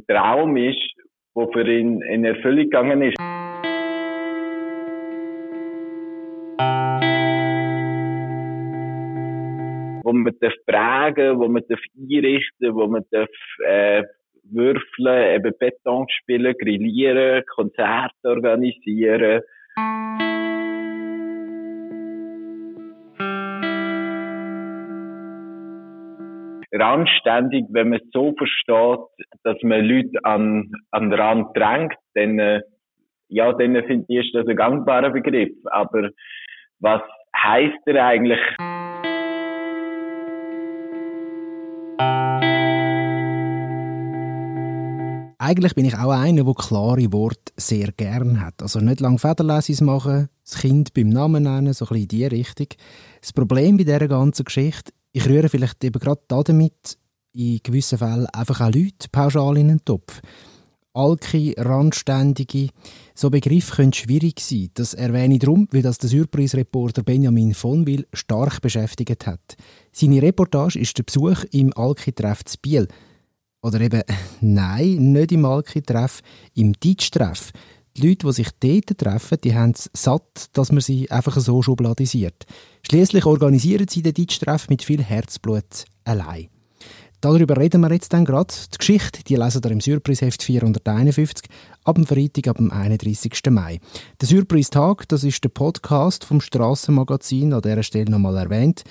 ein Traum ist, der für ihn in Erfüllung gegangen ist. Wo man darf prägen, wo man darf einrichten, wo man darf, äh, würfeln, eben Beton spielen, grillieren, Konzerte organisieren. Randständig, wenn man es so versteht, dass man Leute an, an den Rand drängt, dann, äh, ja, dann finde ich, ist das ein gangbarer Begriff. Aber was heißt er eigentlich? Eigentlich bin ich auch einer, der klare Worte sehr gern hat. Also nicht lang Federlesis machen, das Kind beim Namen nennen, so ein bisschen in diese Richtung. Das Problem bei dieser ganzen Geschichte ich rühre vielleicht eben gerade damit in gewissen Fällen einfach auch Leute pauschal in den Topf. Alki, Randständige, so Begriffe können schwierig sein. Das erwähne ich darum, weil das der Surprise-Reporter Benjamin von Will stark beschäftigt hat. Seine Reportage ist der Besuch im Alki-Treff zu Biel. Oder eben, nein, nicht im Alki-Treff, im Ditsch-Treff. Die Leute, die sich dort treffen, die haben es satt, dass man sie einfach so schubladisiert. Schließlich organisieren sie den Deutschtreff mit viel Herzblut allein. Darüber reden wir jetzt dann gerade. Die Geschichte, die lesen ihr im Surprise-Heft 451 ab dem Freitag, ab dem 31. Mai. Der Surprise-Tag, das ist der Podcast vom Strassenmagazin, an dieser Stelle nochmal erwähnt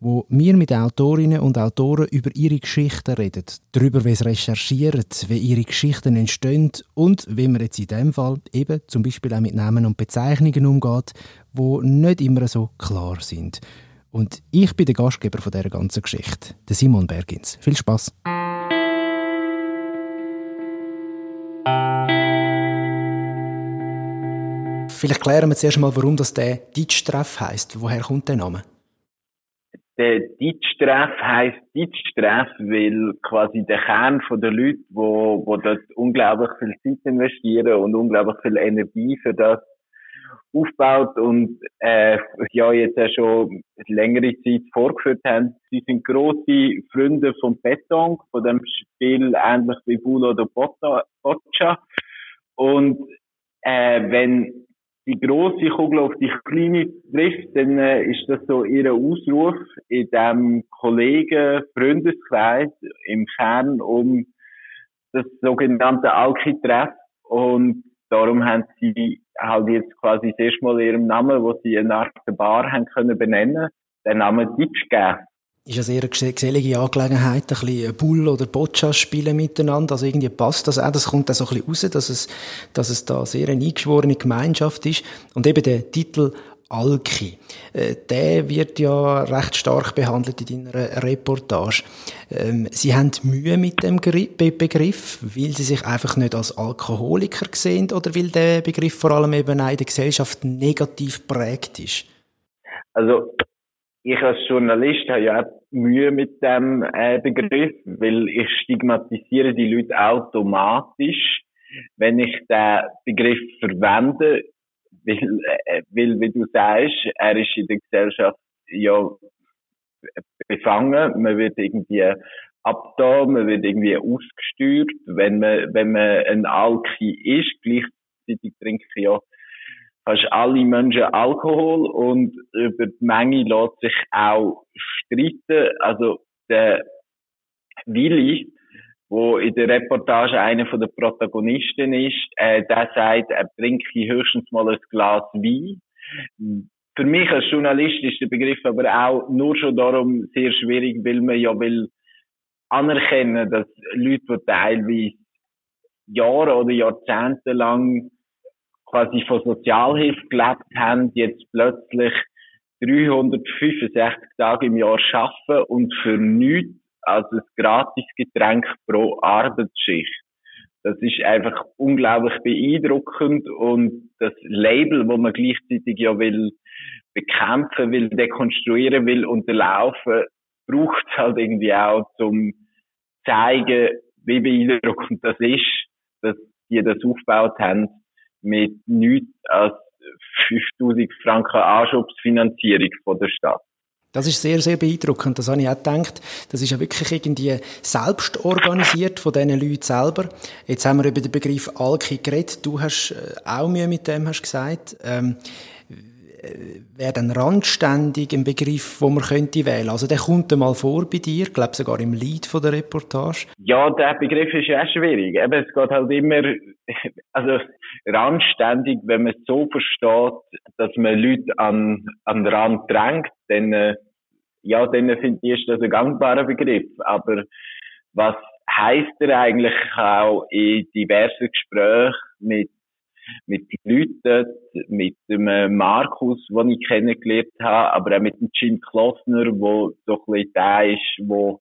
wo wir mit Autorinnen und Autoren über ihre Geschichten reden, darüber, wie sie recherchieren, wie ihre Geschichten entstehen und wie man jetzt in dem Fall eben zum Beispiel auch mit Namen und Bezeichnungen umgeht, wo nicht immer so klar sind. Und ich bin der Gastgeber von dieser ganzen Geschichte, der Simon Bergins. Viel Spaß. Vielleicht klären wir zuerst mal, warum das der Deutschtreff heisst. Woher kommt der Name? Der Deutschtreff heisst Deutschtreff, weil quasi der Kern von der Leute, wo, wo dort unglaublich viel Zeit investieren und unglaublich viel Energie für das aufbaut und äh, ja jetzt auch schon längere Zeit vorgeführt haben. Sie sind große Freunde vom Beton, von dem Spiel ähnlich wie Bulo oder Boccia. Und äh, wenn die große Kugel auf die kleine trifft, dann äh, ist das so ihr Ausruf in dem Kollegen-Freundeskreis im Kern um das sogenannte Alki-Treff. Und darum haben sie halt jetzt quasi das erste Mal ihrem Namen, wo sie eine Art Bar haben können benennen, den Namen Ditch gegeben ist eine sehr gesellige Angelegenheit, ein bisschen Bull oder Boccia spielen miteinander, also irgendwie passt das auch, das kommt auch so ein bisschen raus, dass es, dass es da sehr eine eingeschworene Gemeinschaft ist und eben der Titel Alki, äh, der wird ja recht stark behandelt in deiner Reportage. Ähm, sie haben Mühe mit dem Begriff, weil sie sich einfach nicht als Alkoholiker sehen oder weil der Begriff vor allem eben auch in der Gesellschaft negativ prägt ist? Also ich als Journalist habe ja auch Mühe mit dem äh, Begriff, weil ich stigmatisiere die Leute automatisch, wenn ich den Begriff verwende, weil, äh, weil wie du sagst, er ist in der Gesellschaft ja befangen, man wird irgendwie abda, man wird irgendwie ausgesteuert, wenn man, wenn man ein Alki ist, gleichzeitig trinke ich ja fast alle Menschen Alkohol und über die Menge lässt sich auch streiten. Also der Willi, wo in der Reportage einer von den Protagonisten ist, äh, der sagt, er trinke höchstens mal ein Glas Wein. Für mich als Journalist ist der Begriff aber auch nur schon darum sehr schwierig, weil man ja will anerkennen, dass Leute, die teilweise Jahre oder Jahrzehnte lang quasi von Sozialhilfe gelebt haben, jetzt plötzlich 365 Tage im Jahr arbeiten und für nichts als ein Gratisgetränk pro Arbeitsschicht. Das ist einfach unglaublich beeindruckend und das Label, wo man gleichzeitig ja will bekämpfen will, dekonstruieren will, unterlaufen, braucht es halt irgendwie auch zum zeigen, wie beeindruckend das ist, dass die das aufgebaut haben mit nichts als 5000 Franken Anschubsfinanzierung von der Stadt. Das ist sehr, sehr beeindruckend. Das habe ich auch gedacht. Das ist ja wirklich irgendwie selbst organisiert von diesen Leuten selber. Jetzt haben wir über den Begriff Alki geredet. Du hast äh, auch Mühe mit dem, hast gesagt. Ähm, äh, wäre dann randständig ein Begriff, wo man könnte wählen. Also der kommt einmal vor bei dir, ich glaube sogar im Lied von der Reportage. Ja, der Begriff ist ja schwierig. Eben, es geht halt immer, also randständig, wenn man es so versteht, dass man Leute an, an den Rand drängt, dann äh, ja, dann finde ich, das ein gangbarer Begriff. Aber was heißt er eigentlich auch in diversen Gesprächen mit mit Leuten, mit dem Markus, den ich kennengelernt habe, aber auch mit dem Jim Klossner, wo so ein bisschen der ist, wo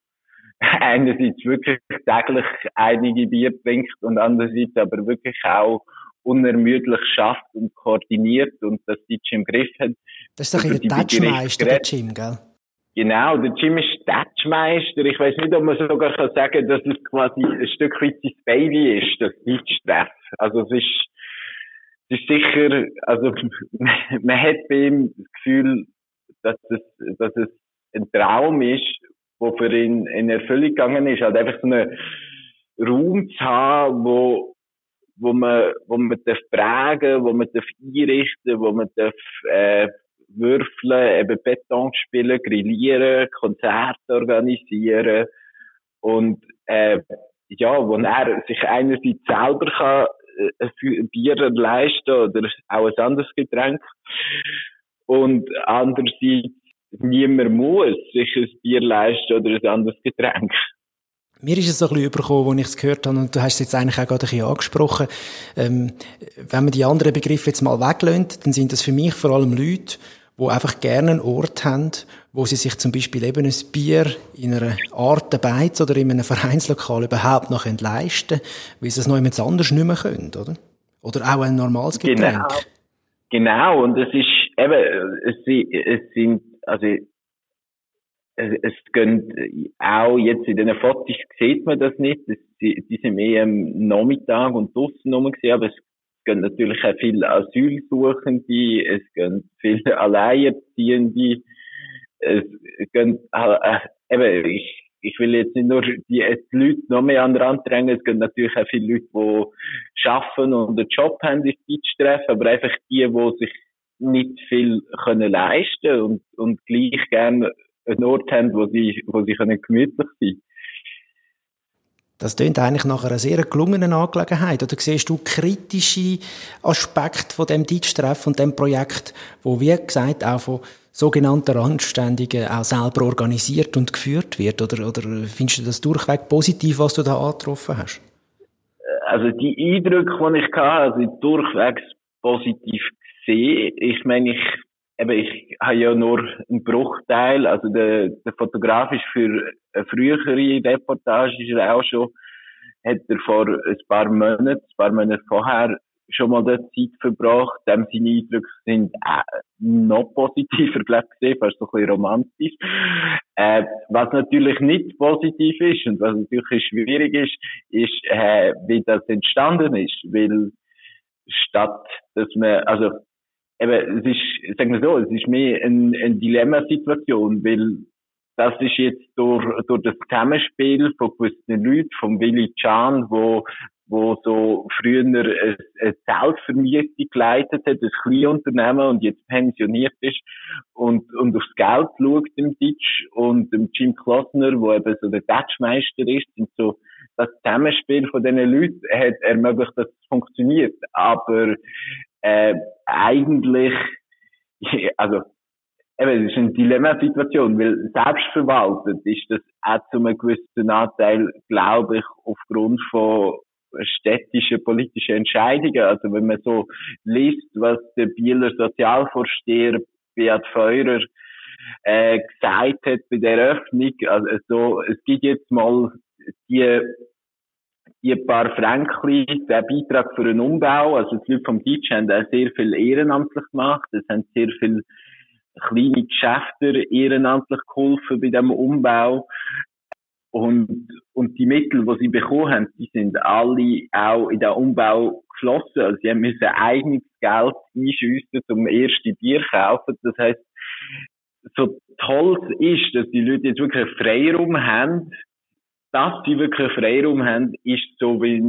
einerseits wirklich täglich einige Bier trinkt und andererseits aber wirklich auch unermüdlich schafft und koordiniert und das die im Griff hat. Das ist doch ein Touchmeister, der Jim, gell? Genau, der Jim ist Touchmeister. Ich weiß nicht, ob man sogar kann sagen dass es quasi ein Stück weit sein Baby ist, das Deutsch-Treff. Also es ist, es ist sicher, also man hat bei ihm das Gefühl, dass es, dass es ein Traum ist, wo für ihn in Erfüllung gegangen ist, halt einfach so einen Raum zu haben, wo wo man, wo man darf prägen, wo man darf einrichten, wo man darf, äh, würfeln, eben Beton spielen, grillieren, Konzerte organisieren. Und äh, ja, wo er sich einerseits selber kann äh, ein Bier leisten oder auch ein anderes Getränk. Und andererseits niemand muss sich ein Bier leisten oder ein anderes Getränk. Mir ist es so ein bisschen übergekommen, als ich es gehört habe, und du hast es jetzt eigentlich auch gerade ein bisschen angesprochen. Ähm, wenn man die anderen Begriffe jetzt mal weglönt, dann sind das für mich vor allem Leute, die einfach gerne einen Ort haben, wo sie sich zum Beispiel eben ein Bier in einer Art Beiz oder in einem Vereinslokal überhaupt noch leisten können, weil sie es noch jemand anders nicht mehr können, oder? Oder auch ein normales Getränk. Genau, genau. und es ist eben, es, es sind, also es, gehen auch jetzt in den Fotos sieht man das nicht, das, die, die sind mehr am Nachmittag und draussen rum gesehen, aber es gehen natürlich auch viele Asylsuchende, es gehen viele Alleinerziehende, es gehen, äh, eben, ich, ich will jetzt nicht nur die, die Leute noch mehr an den Rand drängen, es gehen natürlich auch viele Leute, die arbeiten und einen Job haben, die zu treffen, aber einfach die, die sich nicht viel können leisten und, und gleich gerne einen Ort haben, wo sie, wo sie können gemütlich sein können. Das klingt eigentlich nach einer sehr gelungenen Angelegenheit. Oder siehst du kritische Aspekte von dem Deutschtreff und dem Projekt, wo, wie gesagt, auch von sogenannten Randständigen auch selber organisiert und geführt wird? Oder, oder findest du das durchweg positiv, was du da angetroffen hast? Also die Eindrücke, die ich hatte, also durchweg positiv gesehen. Ich meine, ich eben, ich habe ja nur einen Bruchteil, also der, der Fotograf ist für eine frühere Reportage ist er auch schon, hat er vor ein paar Monaten, ein paar Monate vorher schon mal dort Zeit verbracht. Dem seine Eindrücke sind äh, noch positiver, glaube gesehen, fast so ein bisschen romantisch. Äh, was natürlich nicht positiv ist und was natürlich schwierig ist, ist, äh, wie das entstanden ist. Weil statt, dass man, also eben, es ist, sagen wir so, es ist mehr eine, eine Dilemmasituation, weil das ist jetzt durch, durch das Zusammenspiel von gewissen Leuten, vom Willi Can, wo, wo so früher eine, eine Selbstvermietung geleitet hat, ein Kleinunternehmen und jetzt pensioniert ist und, und aufs Geld schaut im Deutsch und dem Jim Klossner, wo eben so der Touchmeister ist, sind so das Zusammenspiel von diesen Leuten hat ermöglicht, dass es funktioniert. Aber äh, eigentlich, also eben, es ist eine Dilemmasituation, weil selbstverwaltet ist das auch zu einem gewissen Anteil, glaube ich, aufgrund von städtischen politischen Entscheidungen. Also wenn man so liest, was der Bieler Sozialvorsteher Beat Feurer äh, gesagt hat bei der Eröffnung, also so, es gibt jetzt mal die die paar Fränkli, der Beitrag für einen Umbau, also die Leute vom Deutsch haben auch sehr viel ehrenamtlich gemacht, es haben sehr viele kleine Geschäfte ehrenamtlich geholfen bei dem Umbau. Und, und die Mittel, die sie bekommen haben, die sind alle auch in den Umbau geflossen. Also sie haben müssen eigenes Geld einschiessen, zum erste Bier kaufen. Das heißt, so toll ist, dass die Leute jetzt wirklich einen Freiraum haben, dass sie wirklich Freiraum haben, ist so wie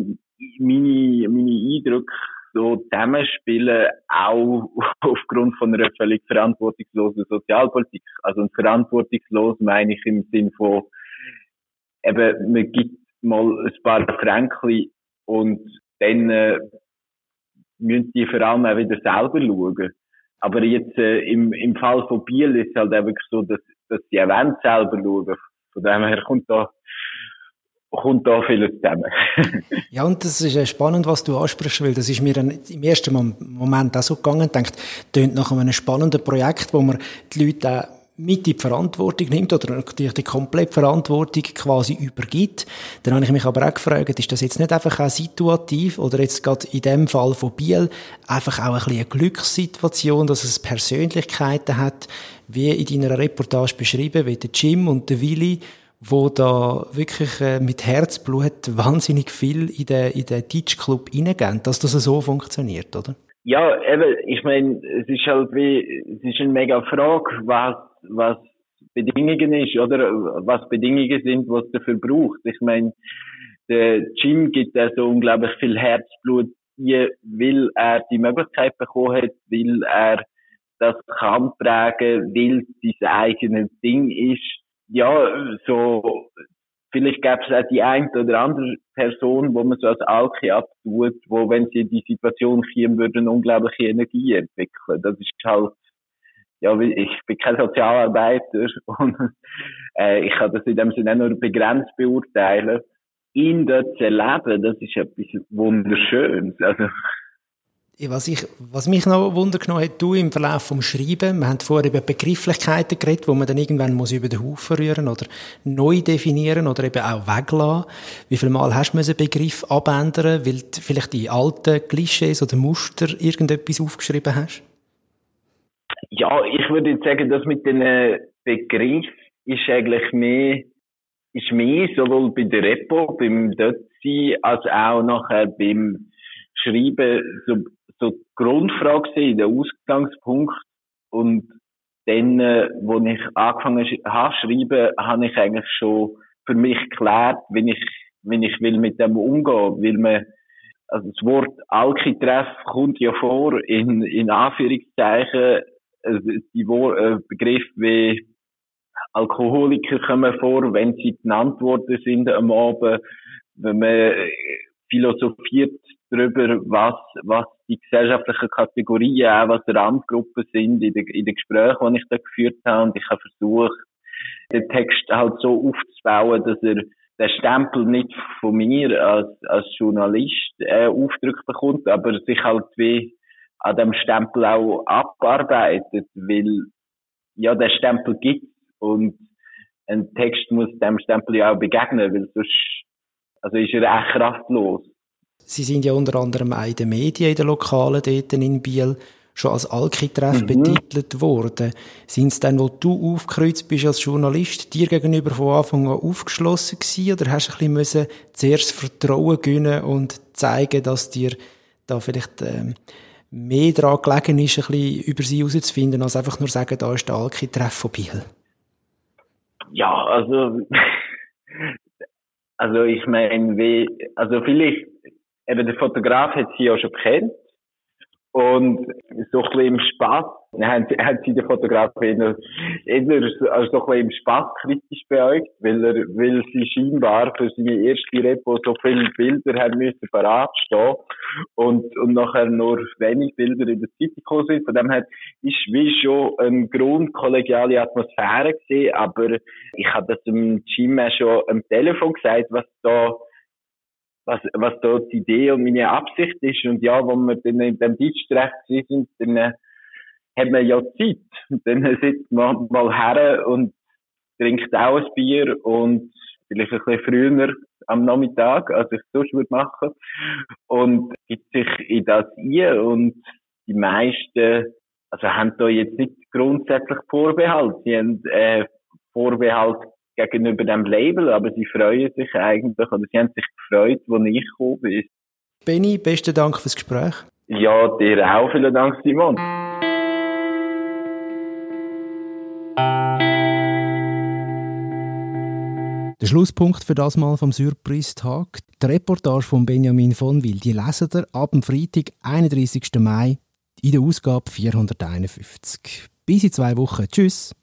meine, meine Eindrücke so zusammenspielen, auch aufgrund von einer völlig verantwortungslosen Sozialpolitik. Also verantwortungslos meine ich im Sinn von, eben, man gibt mal ein paar Fränkli und dann äh, müssen die vor allem auch wieder selber schauen. Aber jetzt äh, im, im Fall von Biel ist es halt einfach so, dass, dass die Events selber schauen. Von dem her kommt da kommt da vieles zusammen. ja, und das ist äh, spannend, was du ansprichst, weil das ist mir dann im ersten Moment auch so gegangen, denkt, tönt nach einem spannenden Projekt, wo man die Leute auch mit in die Verantwortung nimmt oder natürlich die komplette Verantwortung quasi übergibt. Dann habe ich mich aber auch gefragt, ist das jetzt nicht einfach auch situativ oder jetzt gerade in dem Fall von Biel einfach auch ein bisschen eine Glückssituation, dass es Persönlichkeiten hat, wie in deiner Reportage beschrieben, wie der Jim und der Willi, wo da wirklich äh, mit Herzblut wahnsinnig viel in den, in den Teach-Club reingehen, dass das so funktioniert, oder? Ja, eben, ich meine, es ist halt wie, es ist eine mega Frage, was, was Bedingungen ist, oder was Bedingungen sind, was dafür braucht. Ich meine, der Jim gibt da so unglaublich viel Herzblut, weil er die Möglichkeit bekommen hat, weil er das kann prägen, weil es sein eigenes Ding ist ja, so, vielleicht gäbe es auch die eine oder andere Person, wo man so als Alki abtut, wo, wenn sie in die Situation kommen würde, eine unglaubliche Energie entwickeln. Das ist halt, ja, ich bin kein Sozialarbeiter und äh, ich kann das in dem Sinne nur begrenzt beurteilen. Ihn dort zu erleben, das ist etwas Wunderschönes. Also, was, ich, was mich noch Wunder genommen hat, du im Verlauf vom Schreiben, wir haben vorher über Begrifflichkeiten geredet, wo man dann irgendwann muss über den Haufen rühren oder neu definieren oder eben auch weglassen. Wie viel Mal hast du einen Begriff abändern, weil du vielleicht die alten Klischees oder Muster irgendetwas aufgeschrieben hast? Ja, ich würde jetzt sagen, dass mit den Begriff ist eigentlich mehr, ist mehr sowohl bei der Repo, beim Dotzi, als auch nachher beim Schreiben so so die Grundfrage gewesen, der Ausgangspunkt. Und dann, äh, wo ich angefangen habe zu schreiben, habe ich eigentlich schon für mich geklärt, wenn ich, wenn ich will mit dem umgehen, will man, also das Wort Alki-Treff kommt ja vor in, in Anführungszeichen, also die Wor äh, Begriff wie Alkoholiker kommen vor, wenn sie genannt worden sind am Abend, wenn man philosophiert darüber, was, was die gesellschaftlichen Kategorien, auch was Randgruppen sind in den, in den Gesprächen, die ich da geführt habe. Und ich habe versucht, den Text halt so aufzubauen, dass er den Stempel nicht von mir als, als Journalist äh, aufgedrückt bekommt, aber sich halt wie an dem Stempel auch abarbeitet, weil ja, der Stempel gibt und ein Text muss dem Stempel ja auch begegnen, weil sonst also ist er echt kraftlos. Sie sind ja unter anderem auch in den Medien, in den Lokalen dort in Biel, schon als Alki-Treff mhm. betitelt worden. Sind es dann, wo du aufgekreuzt bist als Journalist, dir gegenüber von Anfang an aufgeschlossen gewesen, oder hast du ein bisschen müssen zuerst Vertrauen gewinnen und zeigen, dass dir da vielleicht ähm, mehr daran gelegen ist, ein bisschen über sie herauszufinden, als einfach nur sagen, da ist der Alki-Treff von Biel? Ja, also, also ich meine, wie, also vielleicht eben der Fotograf hat sie ja schon kennt. Und so ein bisschen im Spaß, haben, haben sie den Fotograf eher, eher also so ein bisschen im Spaß kritisch beäugt, weil er, weil sie scheinbar für seine erste Repo so viele Bilder haben müssen parat stehen und, und nachher nur wenig Bilder in der Zeitung gekommen sind. Von dem her ist wie schon eine grundkollegiale Atmosphäre gesehen, aber ich habe das dem Jim schon am Telefon gesagt, was da was, was da die Idee und meine Absicht ist. Und ja, wenn wir dann in dem Deutschrecht sind, dann äh, hat man ja Zeit. Und dann sitzt man mal her und trinkt auch ein Bier und vielleicht ein bisschen früher am Nachmittag, als ich sonst würde machen. Und gibt sich in das ein und die meisten, also haben da jetzt nicht grundsätzlich Vorbehalt. Sie haben äh, Vorbehalt gegenüber dem Label, aber sie freuen sich eigentlich, oder sie haben sich gefreut, als ich gekommen bin. Benny, besten Dank fürs Gespräch. Ja, dir auch. Vielen Dank, Simon. Der Schlusspunkt für das Mal vom Surprise-Tag. Die Reportage von Benjamin von Will, die lesen ihr ab dem Freitag, 31. Mai, in der Ausgabe 451. Bis in zwei Wochen. Tschüss.